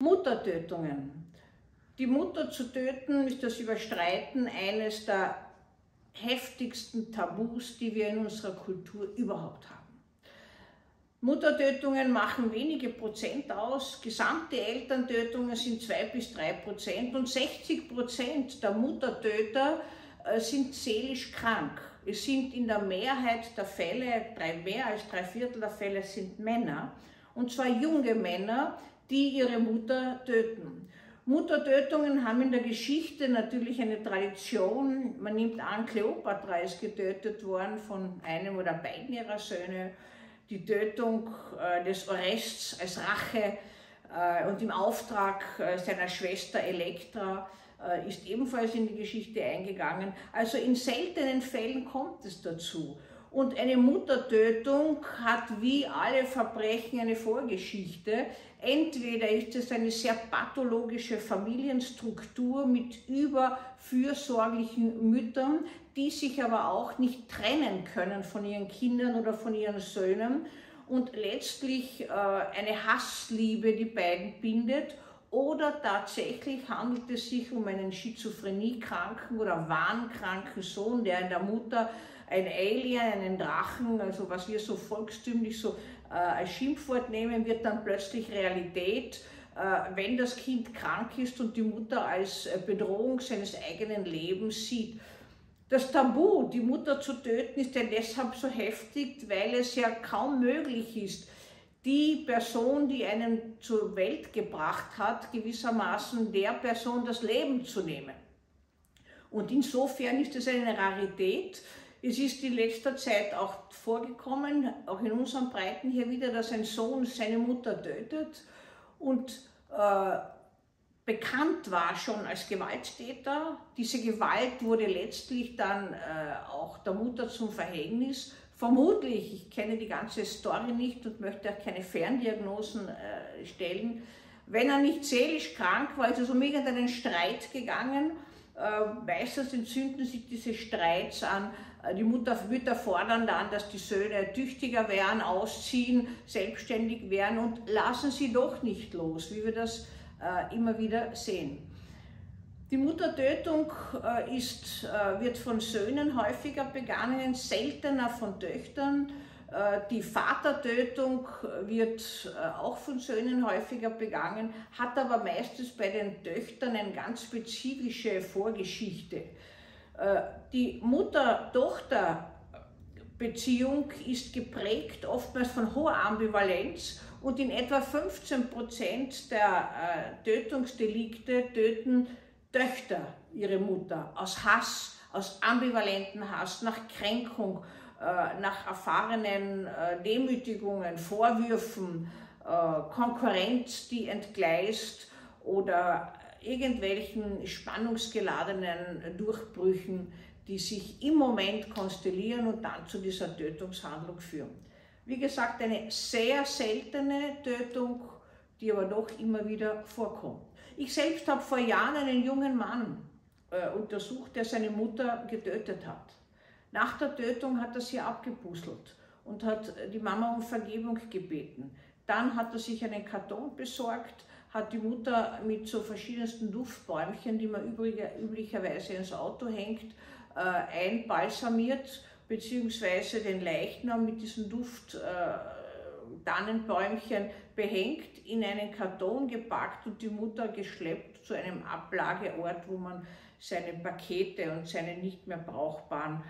Muttertötungen. Die Mutter zu töten ist das Überstreiten eines der heftigsten Tabus, die wir in unserer Kultur überhaupt haben. Muttertötungen machen wenige Prozent aus, gesamte Elterntötungen sind zwei bis drei Prozent und 60 Prozent der Muttertöter äh, sind seelisch krank. Es sind in der Mehrheit der Fälle, drei, mehr als drei Viertel der Fälle sind Männer, und zwar junge Männer, die ihre Mutter töten. Muttertötungen haben in der Geschichte natürlich eine Tradition. Man nimmt an, Kleopatra ist getötet worden von einem oder beiden ihrer Söhne. Die Tötung äh, des Orests als Rache äh, und im Auftrag äh, seiner Schwester Elektra ist ebenfalls in die Geschichte eingegangen. Also in seltenen Fällen kommt es dazu. Und eine Muttertötung hat wie alle Verbrechen eine Vorgeschichte. Entweder ist es eine sehr pathologische Familienstruktur mit überfürsorglichen Müttern, die sich aber auch nicht trennen können von ihren Kindern oder von ihren Söhnen und letztlich äh, eine Hassliebe die beiden bindet oder tatsächlich handelt es sich um einen schizophreniekranken oder wahnkranken Sohn, der in der Mutter ein Alien, einen Drachen, also was wir so volkstümlich so äh, als Schimpfwort nehmen, wird dann plötzlich Realität, äh, wenn das Kind krank ist und die Mutter als äh, Bedrohung seines eigenen Lebens sieht. Das Tabu, die Mutter zu töten, ist ja deshalb so heftig, weil es ja kaum möglich ist, die Person, die einen zur Welt gebracht hat, gewissermaßen der Person das Leben zu nehmen. Und insofern ist es eine Rarität. Es ist in letzter Zeit auch vorgekommen, auch in unseren Breiten hier wieder, dass ein Sohn seine Mutter tötet und äh, bekannt war schon als Gewalttäter. Diese Gewalt wurde letztlich dann äh, auch der Mutter zum Verhängnis Vermutlich, ich kenne die ganze Story nicht und möchte auch keine Ferndiagnosen äh, stellen, wenn er nicht seelisch krank war, ist es um irgendeinen Streit gegangen. Äh, meistens entzünden sich diese Streits an. Äh, die Mutter, Mütter fordern dann, dass die Söhne tüchtiger werden, ausziehen, selbstständig werden und lassen sie doch nicht los, wie wir das äh, immer wieder sehen. Die Muttertötung ist, wird von Söhnen häufiger begangen, seltener von Töchtern. Äh, die Vatertötung wird auch von Söhnen häufiger begangen, hat aber meistens bei den Töchtern eine ganz spezifische Vorgeschichte. Die Mutter-Tochter-Beziehung ist geprägt oftmals von hoher Ambivalenz und in etwa 15 Prozent der Tötungsdelikte töten Töchter ihre Mutter aus Hass, aus ambivalenten Hass, nach Kränkung, äh, nach erfahrenen äh, Demütigungen, Vorwürfen, äh, Konkurrenz, die entgleist oder irgendwelchen spannungsgeladenen Durchbrüchen, die sich im Moment konstellieren und dann zu dieser Tötungshandlung führen. Wie gesagt, eine sehr seltene Tötung, die aber doch immer wieder vorkommt. Ich selbst habe vor Jahren einen jungen Mann äh, untersucht, der seine Mutter getötet hat. Nach der Tötung hat er sie abgepuzzelt und hat die Mama um Vergebung gebeten. Dann hat er sich einen Karton besorgt, hat die Mutter mit so verschiedensten Duftbäumchen, die man üblicherweise ins Auto hängt, äh, einbalsamiert, beziehungsweise den Leichnam mit diesem Duft äh, behängt, in einen Karton gepackt und die Mutter geschleppt zu einem Ablageort, wo man seine Pakete und seine nicht mehr brauchbaren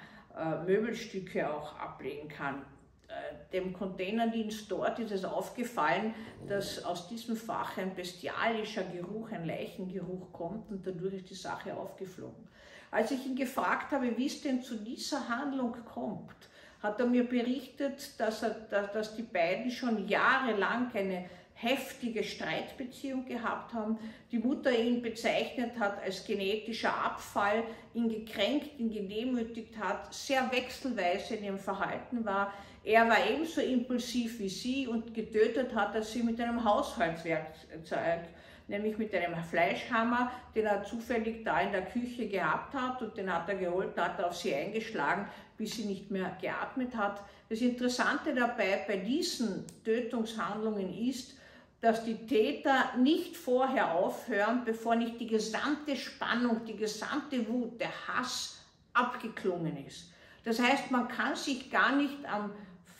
Möbelstücke auch ablegen kann. Äh, dem Containerdienst dort ist es aufgefallen, dass aus diesem Fach ein bestialischer Geruch, ein Leichengeruch kommt und dadurch ist die Sache aufgeflogen. Als ich ihn gefragt habe, wie es denn zu dieser Handlung kommt, hat er mir berichtet, dass, er, dass die beiden schon jahrelang eine heftige Streitbeziehung gehabt haben, die Mutter ihn bezeichnet hat als genetischer Abfall, ihn gekränkt, ihn gedemütigt hat, sehr wechselweise in ihrem Verhalten war. Er war ebenso impulsiv wie sie und getötet hat er sie mit einem Haushaltswerkzeug, nämlich mit einem Fleischhammer, den er zufällig da in der Küche gehabt hat und den hat er geholt, hat er auf sie eingeschlagen, bis sie nicht mehr geatmet hat. Das Interessante dabei bei diesen Tötungshandlungen ist, dass die Täter nicht vorher aufhören, bevor nicht die gesamte Spannung, die gesamte Wut, der Hass abgeklungen ist. Das heißt, man kann sich gar nicht am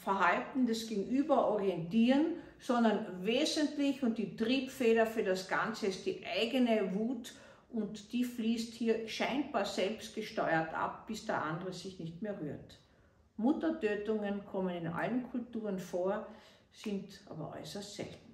Verhalten des Gegenüber orientieren, sondern wesentlich und die Triebfeder für das Ganze ist die eigene Wut und die fließt hier scheinbar selbstgesteuert ab, bis der andere sich nicht mehr rührt. Muttertötungen kommen in allen Kulturen vor, sind aber äußerst selten.